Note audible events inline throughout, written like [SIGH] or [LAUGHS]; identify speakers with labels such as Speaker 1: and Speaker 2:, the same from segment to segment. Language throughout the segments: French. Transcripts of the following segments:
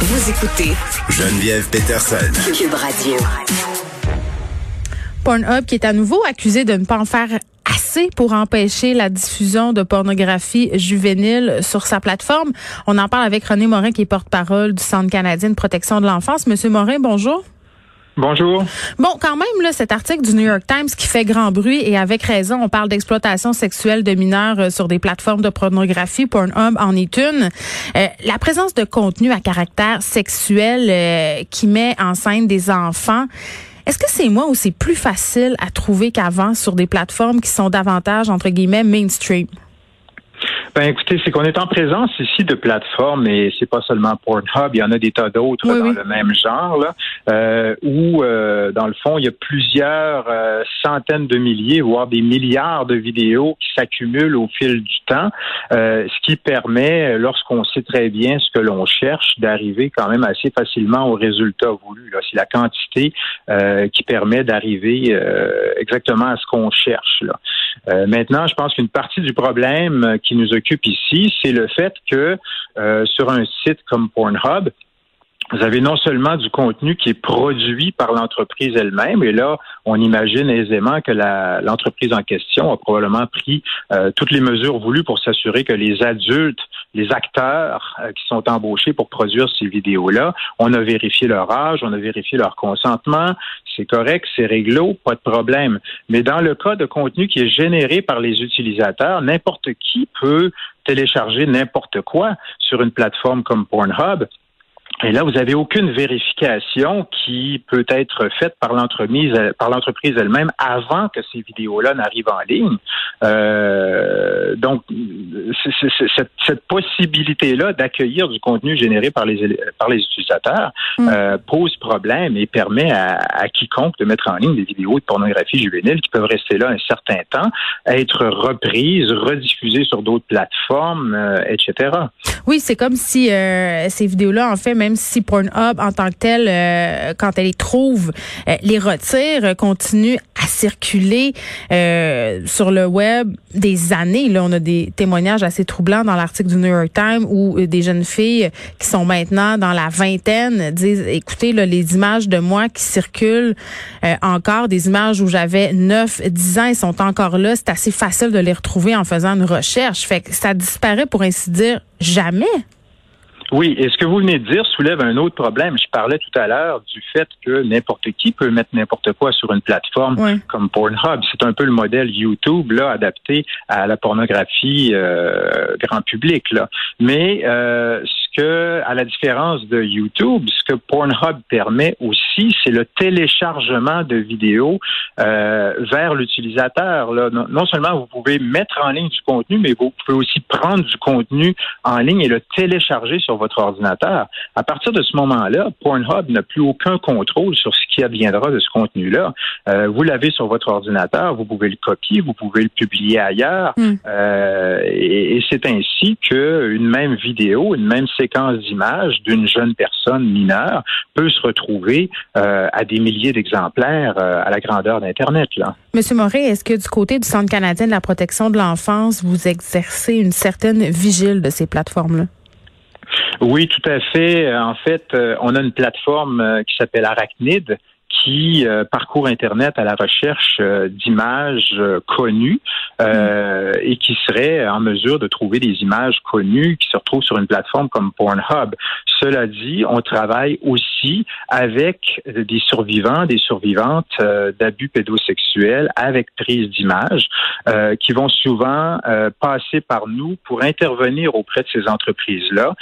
Speaker 1: Vous écoutez
Speaker 2: Geneviève Peterson.
Speaker 1: Cube Radio.
Speaker 3: Pornhub qui est à nouveau accusé de ne pas en faire assez pour empêcher la diffusion de pornographie juvénile sur sa plateforme. On en parle avec René Morin qui est porte-parole du Centre canadien de protection de l'enfance. Monsieur Morin, bonjour.
Speaker 4: Bonjour.
Speaker 3: Bon, quand même, là, cet article du New York Times qui fait grand bruit et avec raison, on parle d'exploitation sexuelle de mineurs euh, sur des plateformes de pornographie. Pornhub en est une. Euh, la présence de contenu à caractère sexuel euh, qui met en scène des enfants. Est-ce que c'est moi ou c'est plus facile à trouver qu'avant sur des plateformes qui sont davantage, entre guillemets, mainstream?
Speaker 4: Ben écoutez, c'est qu'on est en présence ici de plateformes et c'est pas seulement Pornhub, il y en a des tas d'autres dans le même genre là, euh, où euh, dans le fond il y a plusieurs euh, centaines de milliers, voire des milliards de vidéos qui s'accumulent au fil du temps, ce qui permet, lorsqu'on sait très bien ce que l'on cherche, d'arriver quand même assez facilement au résultat voulu. C'est la quantité qui permet d'arriver exactement à ce qu'on cherche. Là. maintenant, je pense qu'une partie du problème qui nous occupe ici, c'est le fait que euh, sur un site comme Pornhub, vous avez non seulement du contenu qui est produit par l'entreprise elle-même, et là, on imagine aisément que l'entreprise en question a probablement pris euh, toutes les mesures voulues pour s'assurer que les adultes, les acteurs euh, qui sont embauchés pour produire ces vidéos-là, on a vérifié leur âge, on a vérifié leur consentement, c'est correct, c'est réglo, pas de problème. Mais dans le cas de contenu qui est généré par les utilisateurs, n'importe qui peut télécharger n'importe quoi sur une plateforme comme Pornhub et là, vous n'avez aucune vérification qui peut être faite par l'entreprise, par l'entreprise elle-même avant que ces vidéos-là n'arrivent en ligne. Euh, donc, cette, cette possibilité-là d'accueillir du contenu généré par les par les utilisateurs mm. euh, pose problème et permet à, à, quiconque de mettre en ligne des vidéos de pornographie juvénile qui peuvent rester là un certain temps, être reprises, rediffusées sur d'autres plateformes, euh, etc.
Speaker 3: Oui, c'est comme si euh, ces vidéos-là, en fait, même si Pornhub en tant que tel, euh, quand elle les trouve, euh, les retire, euh, continue à circuler sur le web des années. Là, on a des témoignages assez troublants dans l'article du New York Times où des jeunes filles qui sont maintenant dans la vingtaine disent, écoutez, là, les images de moi qui circulent encore, des images où j'avais 9, 10 ans, elles sont encore là. C'est assez facile de les retrouver en faisant une recherche. Fait que ça disparaît, pour ainsi dire, jamais.
Speaker 4: Oui, et ce que vous venez de dire soulève un autre problème. Je parlais tout à l'heure du fait que n'importe qui peut mettre n'importe quoi sur une plateforme comme Pornhub. C'est un peu le modèle YouTube là adapté à la pornographie euh, grand public là. Mais euh, que, à la différence de YouTube, ce que Pornhub permet aussi, c'est le téléchargement de vidéos euh, vers l'utilisateur. Non seulement vous pouvez mettre en ligne du contenu, mais vous pouvez aussi prendre du contenu en ligne et le télécharger sur votre ordinateur. À partir de ce moment-là, Pornhub n'a plus aucun contrôle sur ce qui adviendra de ce contenu-là. Euh, vous l'avez sur votre ordinateur, vous pouvez le copier, vous pouvez le publier ailleurs, hmm. euh, et, c'est ainsi qu'une même vidéo, une même séquence d'images d'une jeune personne mineure peut se retrouver euh, à des milliers d'exemplaires à la grandeur d'Internet. Là.
Speaker 3: Monsieur Moret, est-ce que du côté du Centre canadien de la protection de l'enfance, vous exercez une certaine vigile de ces plateformes-là?
Speaker 4: Oui, tout à fait. En fait, euh, on a une plateforme euh, qui s'appelle Arachnid qui euh, parcourt Internet à la recherche euh, d'images euh, connues et qui serait en mesure de trouver des images connues qui se retrouvent sur une plateforme comme Pornhub. Cela dit, on travaille aussi avec des survivants, des survivantes d'abus pédosexuels avec prise d'images qui vont souvent passer par nous pour intervenir auprès de ces entreprises-là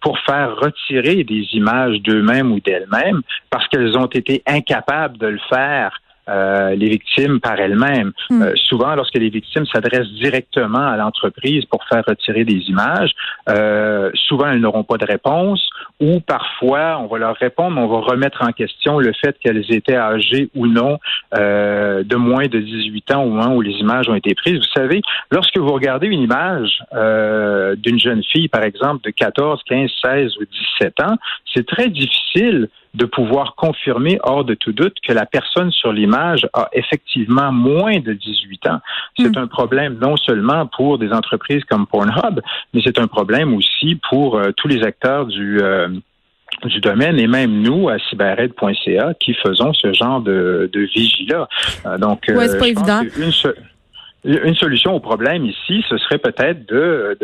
Speaker 4: pour faire retirer des images d'eux-mêmes ou d'elles-mêmes parce qu'elles ont été incapables de le faire euh, les victimes par elles-mêmes. Hmm. Euh, souvent, lorsque les victimes s'adressent directement à l'entreprise pour faire retirer des images, euh, souvent elles n'auront pas de réponse ou parfois on va leur répondre, mais on va remettre en question le fait qu'elles étaient âgées ou non de moins de 18 ans au moment où les images ont été prises. Vous savez, lorsque vous regardez une image d'une jeune fille, par exemple, de 14, 15, 16 ou 17 ans, c'est très difficile de pouvoir confirmer hors de tout doute que la personne sur l'image a effectivement moins de 18 ans. C'est hmm. un problème non seulement pour des entreprises comme Pornhub, mais c'est un problème aussi pour euh, tous les acteurs du euh, du domaine et même nous à cyberred.ca qui faisons ce genre de, de vigie-là.
Speaker 3: donc, ouais, c'est pas évident.
Speaker 4: Une solution au problème ici, ce serait peut-être de,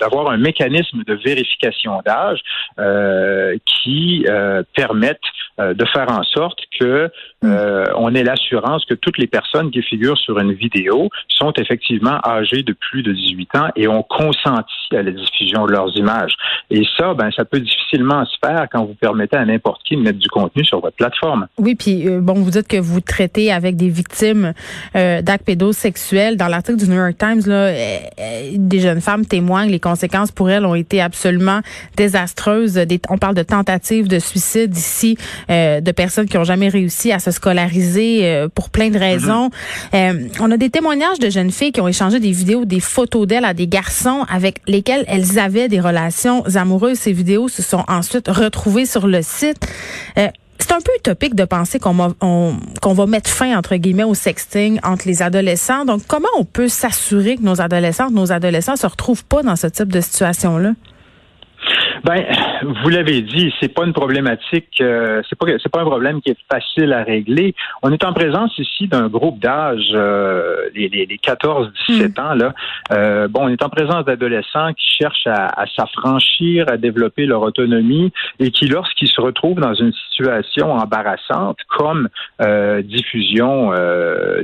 Speaker 4: d'avoir un mécanisme de vérification d'âge euh, qui euh, permette euh, de faire en sorte que. Euh, on ait l'assurance que toutes les personnes qui figurent sur une vidéo sont effectivement âgées de plus de 18 ans et ont consenti à la diffusion de leurs images. Et ça, ben, ça peut difficilement se faire quand vous permettez à n'importe qui de mettre du contenu sur votre plateforme.
Speaker 3: Oui, puis bon, vous dites que vous traitez avec des victimes d'actes pédosexuels dans l'article du New York Times, là, euh, euh, des jeunes femmes témoignent, les conséquences pour elles ont été absolument désastreuses. on parle de tentatives de suicide ici, euh, de personnes qui ont jamais réussi à se scolariser pour plein de raisons. Mm-hmm. on a des témoignages de jeunes filles qui ont échangé des vidéos, des photos d'elles à des garçons avec lesquels elles avaient des relations amoureuses. Ces vidéos se sont ensuite retrouvées sur le site c'est un peu utopique de penser qu'on va, va mettre fin, entre guillemets, au sexting entre les adolescents. Donc, comment on peut s'assurer que nos adolescents, nos adolescents se retrouvent pas dans ce type de situation-là?
Speaker 4: Ben, vous l'avez dit, c'est pas une problématique, euh, c'est pas c'est pas un problème qui est facile à régler. On est en présence ici d'un groupe d'âge, euh, les, les, 14-17 hmm. ans là. Euh, bon, on est en présence d'adolescents qui cherchent à, à s'affranchir, à développer leur autonomie et qui, lorsqu'ils se retrouvent dans une situation embarrassante, comme euh, diffusion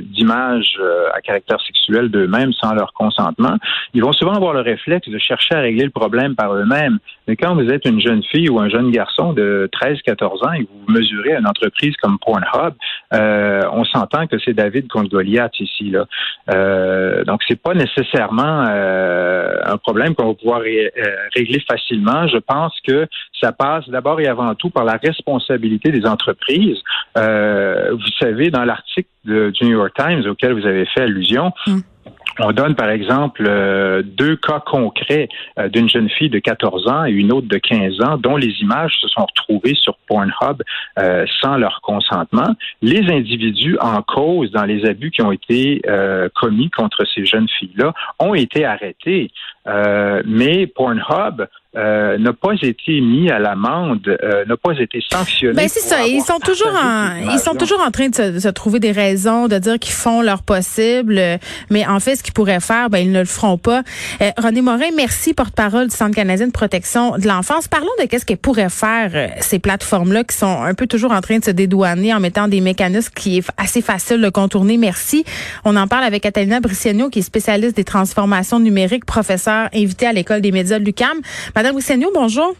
Speaker 4: d'images à caractère sexuel d'eux-mêmes sans leur consentement, ils vont souvent avoir le réflexe de chercher à régler le problème par eux-mêmes. Mais quand vous êtes une jeune fille ou un jeune garçon de 13-14 ans et vous mesurez une entreprise comme Pornhub, euh, on s'entend que c'est David contre Goliath ici. Là. Euh, donc, c'est pas nécessairement euh, un problème qu'on va pouvoir euh, régler facilement. Je pense que ça passe d'abord et avant tout par la responsabilité des entreprises. vous savez, dans l'article du New York Times auquel vous avez fait allusion, mm. On donne par exemple euh, deux cas concrets euh, d'une jeune fille de 14 ans et une autre de 15 ans dont les images se sont retrouvées sur Pornhub euh, sans leur consentement. Les individus en cause dans les abus qui ont été commis contre ces jeunes filles-là ont été arrêtés. Mais Pornhub euh, n'a pas été mis à l'amende, euh, n'a pas été sanctionné.
Speaker 3: Ben c'est ça. Ils sont toujours en, ils sont toujours en train de se, trouver des raisons de dire qu'ils font leur possible, mais en fait, ce qu'ils pourraient faire, ben ils ne le feront pas. Euh, René Morin, merci, porte-parole du Centre canadien de protection de l'enfance. Parlons de qu'est-ce qu'elles pourraient faire ces plateformes-là qui sont un peu toujours en train de se dédouaner en mettant des mécanismes qui est assez facile de contourner. Merci. On en parle avec Catalina Briciano, qui est spécialiste des transformations numériques, professeur invité à l'école des médias de l'UCAM. Madame Rousseau, bonjour.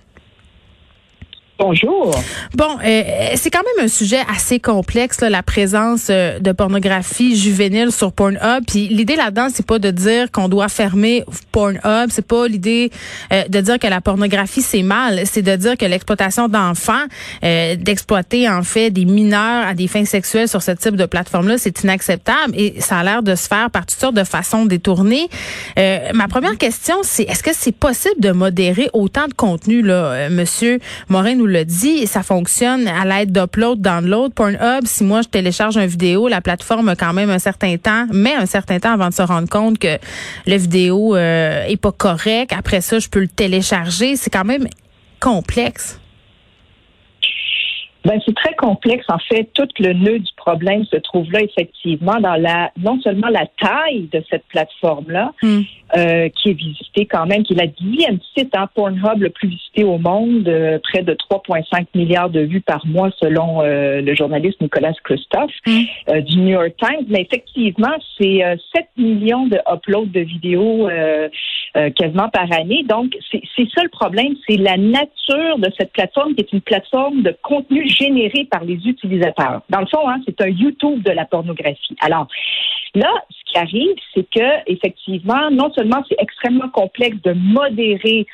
Speaker 1: Bonjour.
Speaker 3: Bon, euh, c'est quand même un sujet assez complexe, la présence euh, de pornographie juvénile sur Pornhub. Puis l'idée là-dedans, c'est pas de dire qu'on doit fermer Pornhub. C'est pas l'idée euh, de dire que la pornographie c'est mal. C'est de dire que l'exploitation d'enfants, d'exploiter en fait des mineurs à des fins sexuelles sur ce type de plateforme-là, c'est inacceptable et ça a l'air de se faire par toutes sortes de façons détournées. ma première question, c'est est-ce que c'est possible de modérer autant de contenu là, Monsieur Morin? Le dit, ça fonctionne à l'aide d'upload, download. Pornhub, si moi je télécharge une vidéo, la plateforme a quand même un certain temps, met un certain temps avant de se rendre compte que la vidéo euh, est pas correcte. Après ça, je peux le télécharger. C'est quand même complexe.
Speaker 1: Ben, c'est très complexe. En fait, tout le nœud du problème se trouve là, effectivement, dans la non seulement la taille de cette plateforme-là, hmm. Euh, qui est visité quand même, qui est la dixième site en hein, Pornhub le plus visité au monde, euh, près de 3,5 milliards de vues par mois selon euh, le journaliste Nicolas Christophe mm. du New York Times. Mais effectivement, c'est 7 millions de uploads de vidéos quasiment par année. Donc, c'est ça le problème, c'est la nature de cette plateforme qui est une plateforme de contenu généré par les utilisateurs. Dans le fond, hein, c'est un YouTube de la pornographie. Alors, là, ce qui arrive, c'est que effectivement, non seulement c'est extrêmement complexe de modérer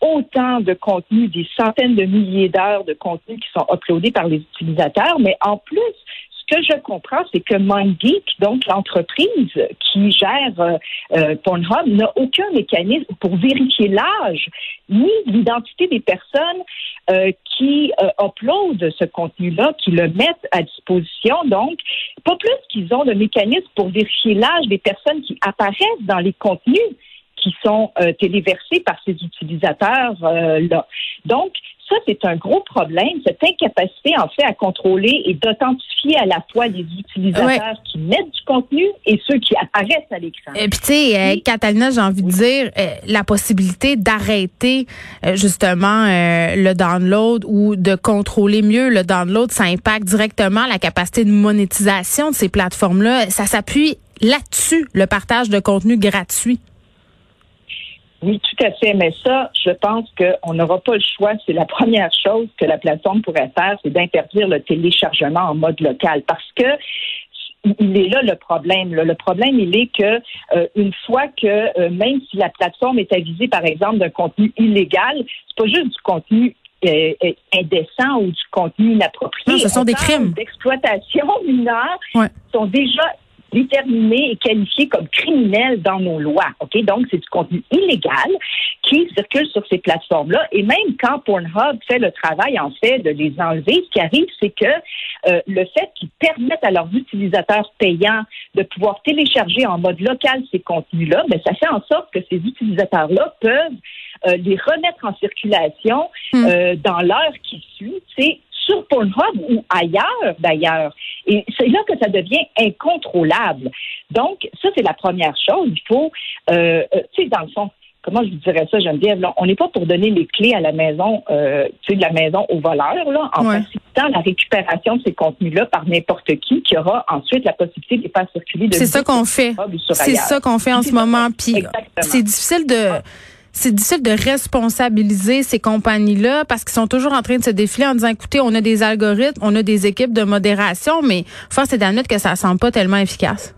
Speaker 1: autant de contenu, des centaines de milliers d'heures de contenu qui sont uploadés par les utilisateurs, mais en plus, que je comprends, c'est que MindGeek, donc l'entreprise qui gère euh, euh, Pornhub, n'a aucun mécanisme pour vérifier l'âge ni l'identité des personnes euh, qui uploadent ce contenu-là, qui le mettent à disposition. Donc, pas plus qu'ils ont de mécanisme pour vérifier l'âge des personnes qui apparaissent dans les contenus qui sont téléversés par ces utilisateurs-là. Donc, ça, c'est un gros problème, cette incapacité, en fait, à contrôler et d'authentifier à la fois les utilisateurs qui mettent du contenu et ceux qui apparaissent à l'écran.
Speaker 3: Et puis, tu sais, euh, Catalina, j'ai envie de dire, euh, la possibilité d'arrêter, euh, justement, le download ou de contrôler mieux le download, ça impacte directement la capacité de monétisation de ces plateformes-là. Ça s'appuie là-dessus, le partage de contenu gratuit.
Speaker 1: Oui, tout à fait. Mais ça, je pense qu'on n'aura pas le choix. C'est la première chose que la plateforme pourrait faire, c'est d'interdire le téléchargement en mode local. Parce que il est là le problème. Le problème, il est que euh, une fois que euh, même si la plateforme est avisée, par exemple, d'un contenu illégal, c'est pas juste du contenu euh, indécent ou du contenu inapproprié.
Speaker 3: Non, ce sont des crimes
Speaker 1: d'exploitation mineure sont déjà déterminés et qualifiés comme criminels dans nos lois. Ok, donc c'est du contenu illégal qui circule sur ces plateformes-là. Et même quand Pornhub fait le travail en fait de les enlever, ce qui arrive, c'est que euh, le fait qu'ils permettent à leurs utilisateurs payants de pouvoir télécharger en mode local ces contenus-là, ben, ça fait en sorte que ces utilisateurs-là peuvent euh, les remettre en circulation hmm. euh, dans l'heure qui suit. C'est sur Pornhub ou ailleurs d'ailleurs. Et c'est là que ça devient incontrôlable. Donc, ça, c'est la première chose. Il faut, euh, euh, tu sais, dans le fond, comment je vous dirais ça, Geneviève, là, on n'est pas pour donner les clés à la maison, euh, tu sais, de la maison aux voleurs, là, en facilitant la récupération de ces contenus-là par n'importe qui, qui aura ensuite la possibilité de les faire circuler.
Speaker 3: C'est ça qu'on fait. C'est ça qu'on fait en ce moment. Puis c'est difficile de c'est difficile de responsabiliser ces compagnies-là parce qu'ils sont toujours en train de se défiler en disant, écoutez, on a des algorithmes, on a des équipes de modération, mais force est d'admettre que ça ne semble pas tellement efficace.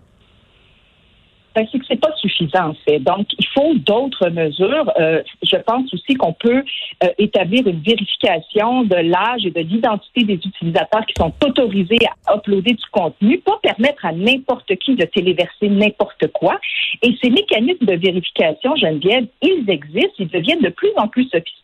Speaker 1: Ben, c'est que c'est pas suffisant en fait. Donc, il faut d'autres mesures. Euh, je pense aussi qu'on peut euh, établir une vérification de l'âge et de l'identité des utilisateurs qui sont autorisés à uploader du contenu, pas permettre à n'importe qui de téléverser n'importe quoi. Et ces mécanismes de vérification, Geneviève, ils existent, ils deviennent de plus en plus sophistiqués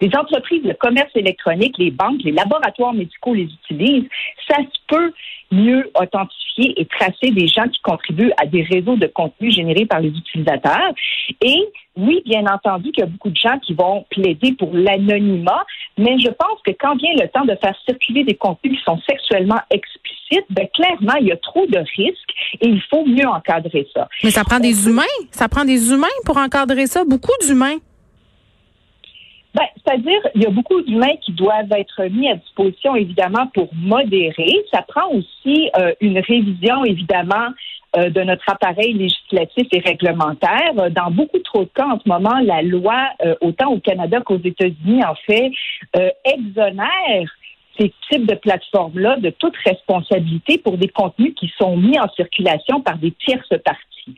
Speaker 1: les entreprises de commerce électronique, les banques, les laboratoires médicaux les utilisent. Ça se peut mieux authentifier et tracer des gens qui contribuent à des réseaux de contenu générés par les utilisateurs. Et oui, bien entendu qu'il y a beaucoup de gens qui vont plaider pour l'anonymat, mais je pense que quand vient le temps de faire circuler des contenus qui sont sexuellement explicites, ben clairement, il y a trop de risques et il faut mieux encadrer ça.
Speaker 3: Mais ça prend des humains, ça prend des humains pour encadrer ça, beaucoup d'humains.
Speaker 1: Ben, c'est-à-dire, il y a beaucoup d'humains qui doivent être mis à disposition, évidemment, pour modérer. Ça prend aussi euh, une révision, évidemment, euh, de notre appareil législatif et réglementaire. Dans beaucoup trop de cas, en ce moment, la loi, euh, autant au Canada qu'aux États-Unis, en fait, exonère ces types de plateformes-là de toute responsabilité pour des contenus qui sont mis en circulation par des tierces parties.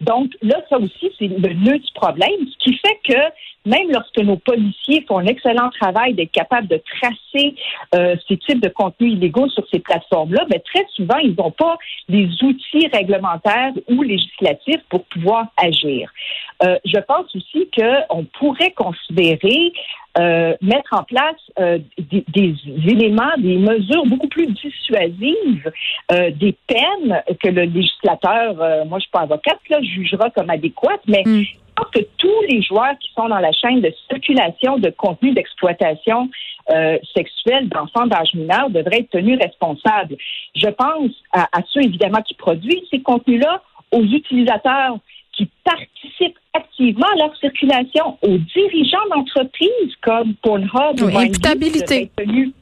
Speaker 1: Donc là, ça aussi, c'est le nœud du problème, ce qui fait que même lorsque nos policiers font un excellent travail d'être capables de tracer euh, ces types de contenus illégaux sur ces plateformes-là, ben, très souvent, ils n'ont pas les outils réglementaires ou législatifs pour pouvoir agir. Euh, je pense aussi qu'on pourrait considérer euh, mettre en place euh, des, des, éléments, des mesures beaucoup plus dissuasives, euh, des peines que le législateur, moi je suis pas avocate, là, jugera comme adéquates, mais mm. je pense que tous les joueurs qui sont dans la chaîne de circulation de contenu d'exploitation sexuelle d'enfants d'âge mineur devraient être tenus responsables. Je pense à, à ceux évidemment qui produisent ces contenus-là, aux utilisateurs qui participent activement à leur circulation, aux dirigeants d'entreprises comme Pornhub
Speaker 3: ou imputabilité.
Speaker 1: tenus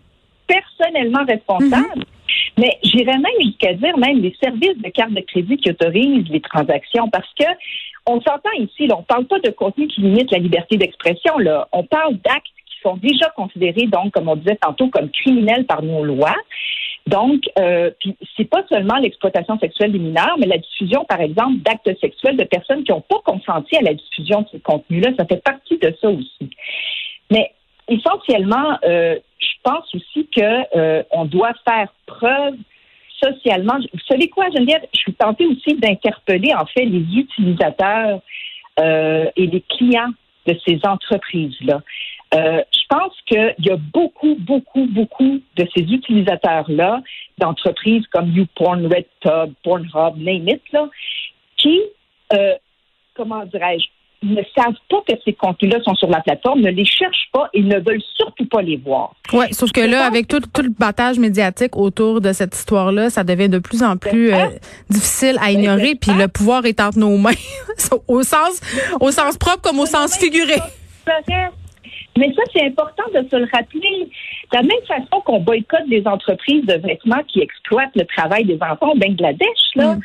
Speaker 1: personnellement responsables. Mhm. Mais j'irais même jusqu'à dire même les services de carte de crédit qui autorisent les transactions parce que on s'entend ici, là, on parle pas de contenu qui limite la liberté d'expression, là. On parle d'actes qui sont déjà considérés, donc, comme on disait tantôt, comme criminels par nos lois. Donc, euh, puis c'est pas seulement l'exploitation sexuelle des mineurs, mais la diffusion, par exemple, d'actes sexuels de personnes qui n'ont pas consenti à la diffusion de ces contenus-là, ça fait partie de ça aussi. Mais essentiellement, euh, je pense aussi que euh, on doit faire preuve socialement. Vous savez quoi, Geneviève? Je suis tentée aussi d'interpeller en fait les utilisateurs euh, et les clients de ces entreprises-là. Euh, qu'il y a beaucoup, beaucoup, beaucoup de ces utilisateurs-là, d'entreprises comme YouPorn, RedTub, Pornhub, name it, là, qui, euh, comment dirais-je, ne savent pas que ces contenus-là sont sur la plateforme, ne les cherchent pas et ne veulent surtout pas les voir.
Speaker 3: Oui, sauf que là, avec tout, tout, le battage médiatique autour de cette histoire-là, ça devient de plus en plus euh, difficile à ignorer, puis le pouvoir est entre nos mains, [LAUGHS] au sens, au sens propre comme au sens figuré.
Speaker 1: Mais ça, c'est important de se le rappeler. De la même façon qu'on boycotte les entreprises de vêtements qui exploitent le travail des enfants au Bangladesh, là, mm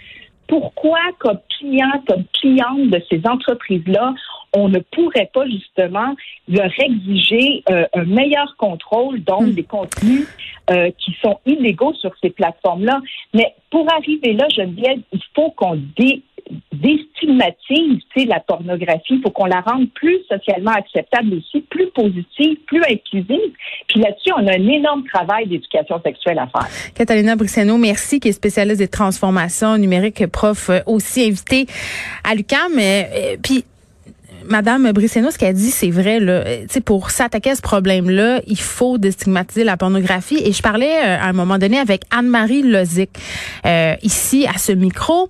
Speaker 1: pourquoi, comme client, comme cliente de ces entreprises-là, on ne pourrait pas justement leur exiger euh, un meilleur contrôle, donc hmm. des contenus euh, qui sont illégaux sur ces plateformes-là? Mais pour arriver là, Geneviève, il faut qu'on dé déstigmatise la pornographie. Il faut qu'on la rende plus socialement acceptable aussi, plus positive, plus inclusive. Puis là-dessus, on a un énorme travail d'éducation sexuelle à faire.
Speaker 3: Catalina Briciano, merci, qui est spécialiste des transformations numériques, prof euh, aussi invité à l'UQAM. Euh, puis Madame Brisseno, ce qu'elle dit, c'est vrai. Là, pour s'attaquer à ce problème-là, il faut déstigmatiser la pornographie. Et je parlais euh, à un moment donné avec Anne-Marie Lozic, euh, ici à ce micro.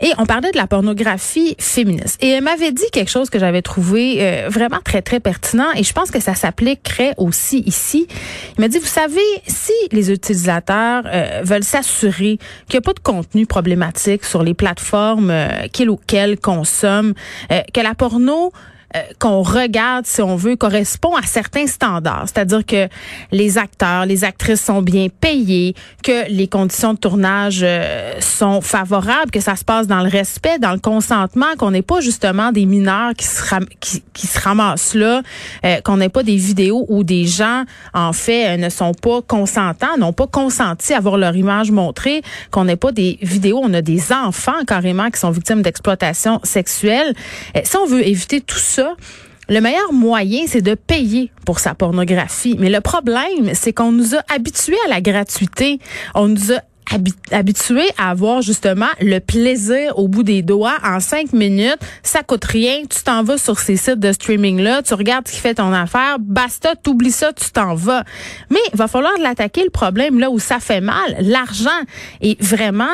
Speaker 3: Et on parlait de la pornographie féministe. Et elle m'avait dit quelque chose que j'avais trouvé euh, vraiment très, très pertinent. Et je pense que ça s'appliquerait aussi ici. Il m'a dit, vous savez, si les utilisateurs veulent s'assurer qu'il n'y a pas de contenu problématique sur les plateformes qu'ils ou qu'elles consomment, que la porno euh, qu'on regarde, si on veut, correspond à certains standards. C'est-à-dire que les acteurs, les actrices sont bien payés, que les conditions de tournage euh, sont favorables, que ça se passe dans le respect, dans le consentement, qu'on n'est pas justement des mineurs qui se, ramassent là, euh, qu'on n'ait pas des vidéos où des gens, en fait, ne sont pas consentants, n'ont pas consenti à voir leur image montrée, qu'on n'ait pas des vidéos, on a des enfants carrément qui sont victimes d'exploitation sexuelle. si on veut éviter tout ça, le meilleur moyen, c'est de payer pour sa pornographie. Mais le problème, c'est qu'on nous a habitués à la gratuité. On nous a habitué à avoir justement le plaisir au bout des doigts en cinq minutes. Ça coûte rien. Tu t'en vas sur ces sites de streaming-là, tu regardes ce qui fait ton affaire. Basta, t'oublies ça, tu t'en vas. Mais il va falloir l'attaquer le problème là où ça fait mal, l'argent. Et vraiment,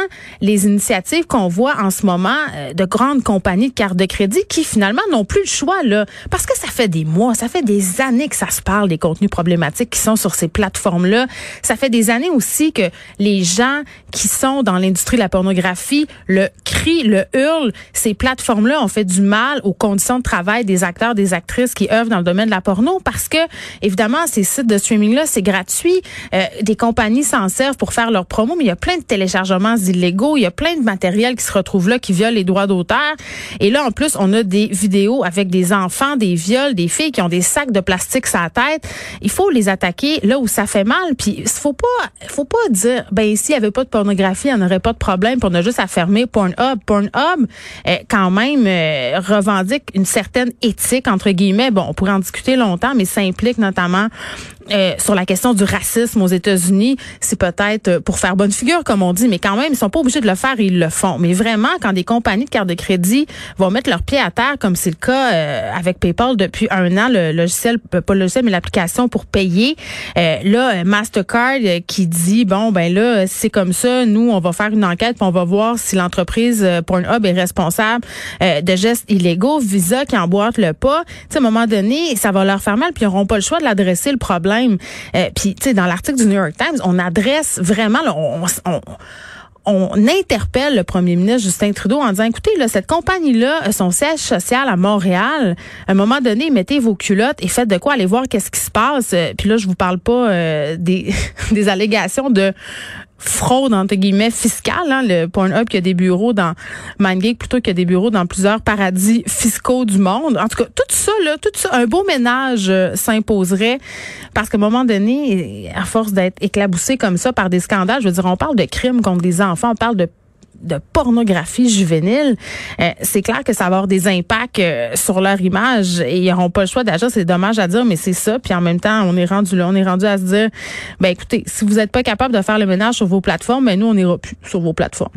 Speaker 3: les initiatives qu'on voit en ce moment euh, de grandes compagnies de cartes de crédit qui finalement n'ont plus le choix là. Parce que ça fait des mois, ça fait des années que ça se parle des contenus problématiques qui sont sur ces plateformes-là. Ça fait des années aussi que les gens qui sont dans l'industrie de la pornographie le crient, le hurlent. Ces plateformes-là ont fait du mal aux conditions de travail des acteurs, des actrices qui œuvrent dans le domaine de la porno parce que, évidemment, ces sites de streaming-là, c'est gratuit. Euh, des compagnies s'en servent pour faire leur promo, mais il y a plein de téléchargements illégaux. Il y a plein de matériel qui se retrouve là, qui viole les droits d'auteur. Et là, en plus, on a des vidéos avec des enfants, des viols, des filles qui ont des sacs de plastique sur la tête. Il faut les attaquer là où ça fait mal. Puis, faut pas, faut pas dire, ben, ici, il y avait pas de pornographie, il n'y en aurait pas de problème. Puis on a juste à fermer Pornhub. Pornhub, euh, quand même, euh, revendique une certaine éthique, entre guillemets. Bon, on pourrait en discuter longtemps, mais ça implique notamment euh, sur la question du racisme aux États-Unis, c'est peut-être euh, pour faire bonne figure, comme on dit, mais quand même, ils sont pas obligés de le faire ils le font. Mais vraiment, quand des compagnies de cartes de crédit vont mettre leurs pieds à terre, comme c'est le cas euh, avec PayPal depuis un an, le logiciel, pas le logiciel, mais l'application pour payer, là, Mastercard qui dit, bon, ben là, c'est comme ça, nous, on va faire une enquête, puis on va voir si l'entreprise Pornhub est responsable de gestes illégaux. Visa qui emboîte le pas, tu sais, à un moment donné, ça va leur faire mal, puis ils n'auront pas le choix de l'adresser le problème euh, puis, tu sais, dans l'article du New York Times, on adresse vraiment, on, on, interpelle le premier ministre Justin Trudeau en disant, écoutez, là, cette compagnie-là, son siège social à Montréal, à un moment donné, mettez vos culottes et faites de quoi aller voir qu'est-ce qui se passe. Euh, puis là, je vous parle pas euh, des, [LAUGHS] des allégations de fraude entre guillemets fiscale. Hein, le Pornhub qui a des bureaux dans MindGeek plutôt qu'il y a des bureaux dans plusieurs paradis fiscaux du monde. En tout cas, tout ça là, tout ça, un beau ménage euh, s'imposerait parce qu'à un moment donné, à force d'être éclaboussé comme ça par des scandales, je veux dire, on parle de crimes contre des enfants, on parle de de pornographie juvénile, euh, c'est clair que ça va avoir des impacts euh, sur leur image et ils n'auront pas le choix d'agir. C'est dommage à dire, mais c'est ça. Puis en même temps, on est rendu là, on est rendu à se dire, ben écoutez, si vous n'êtes pas capable de faire le ménage sur vos plateformes, ben nous, on n'ira plus sur vos plateformes.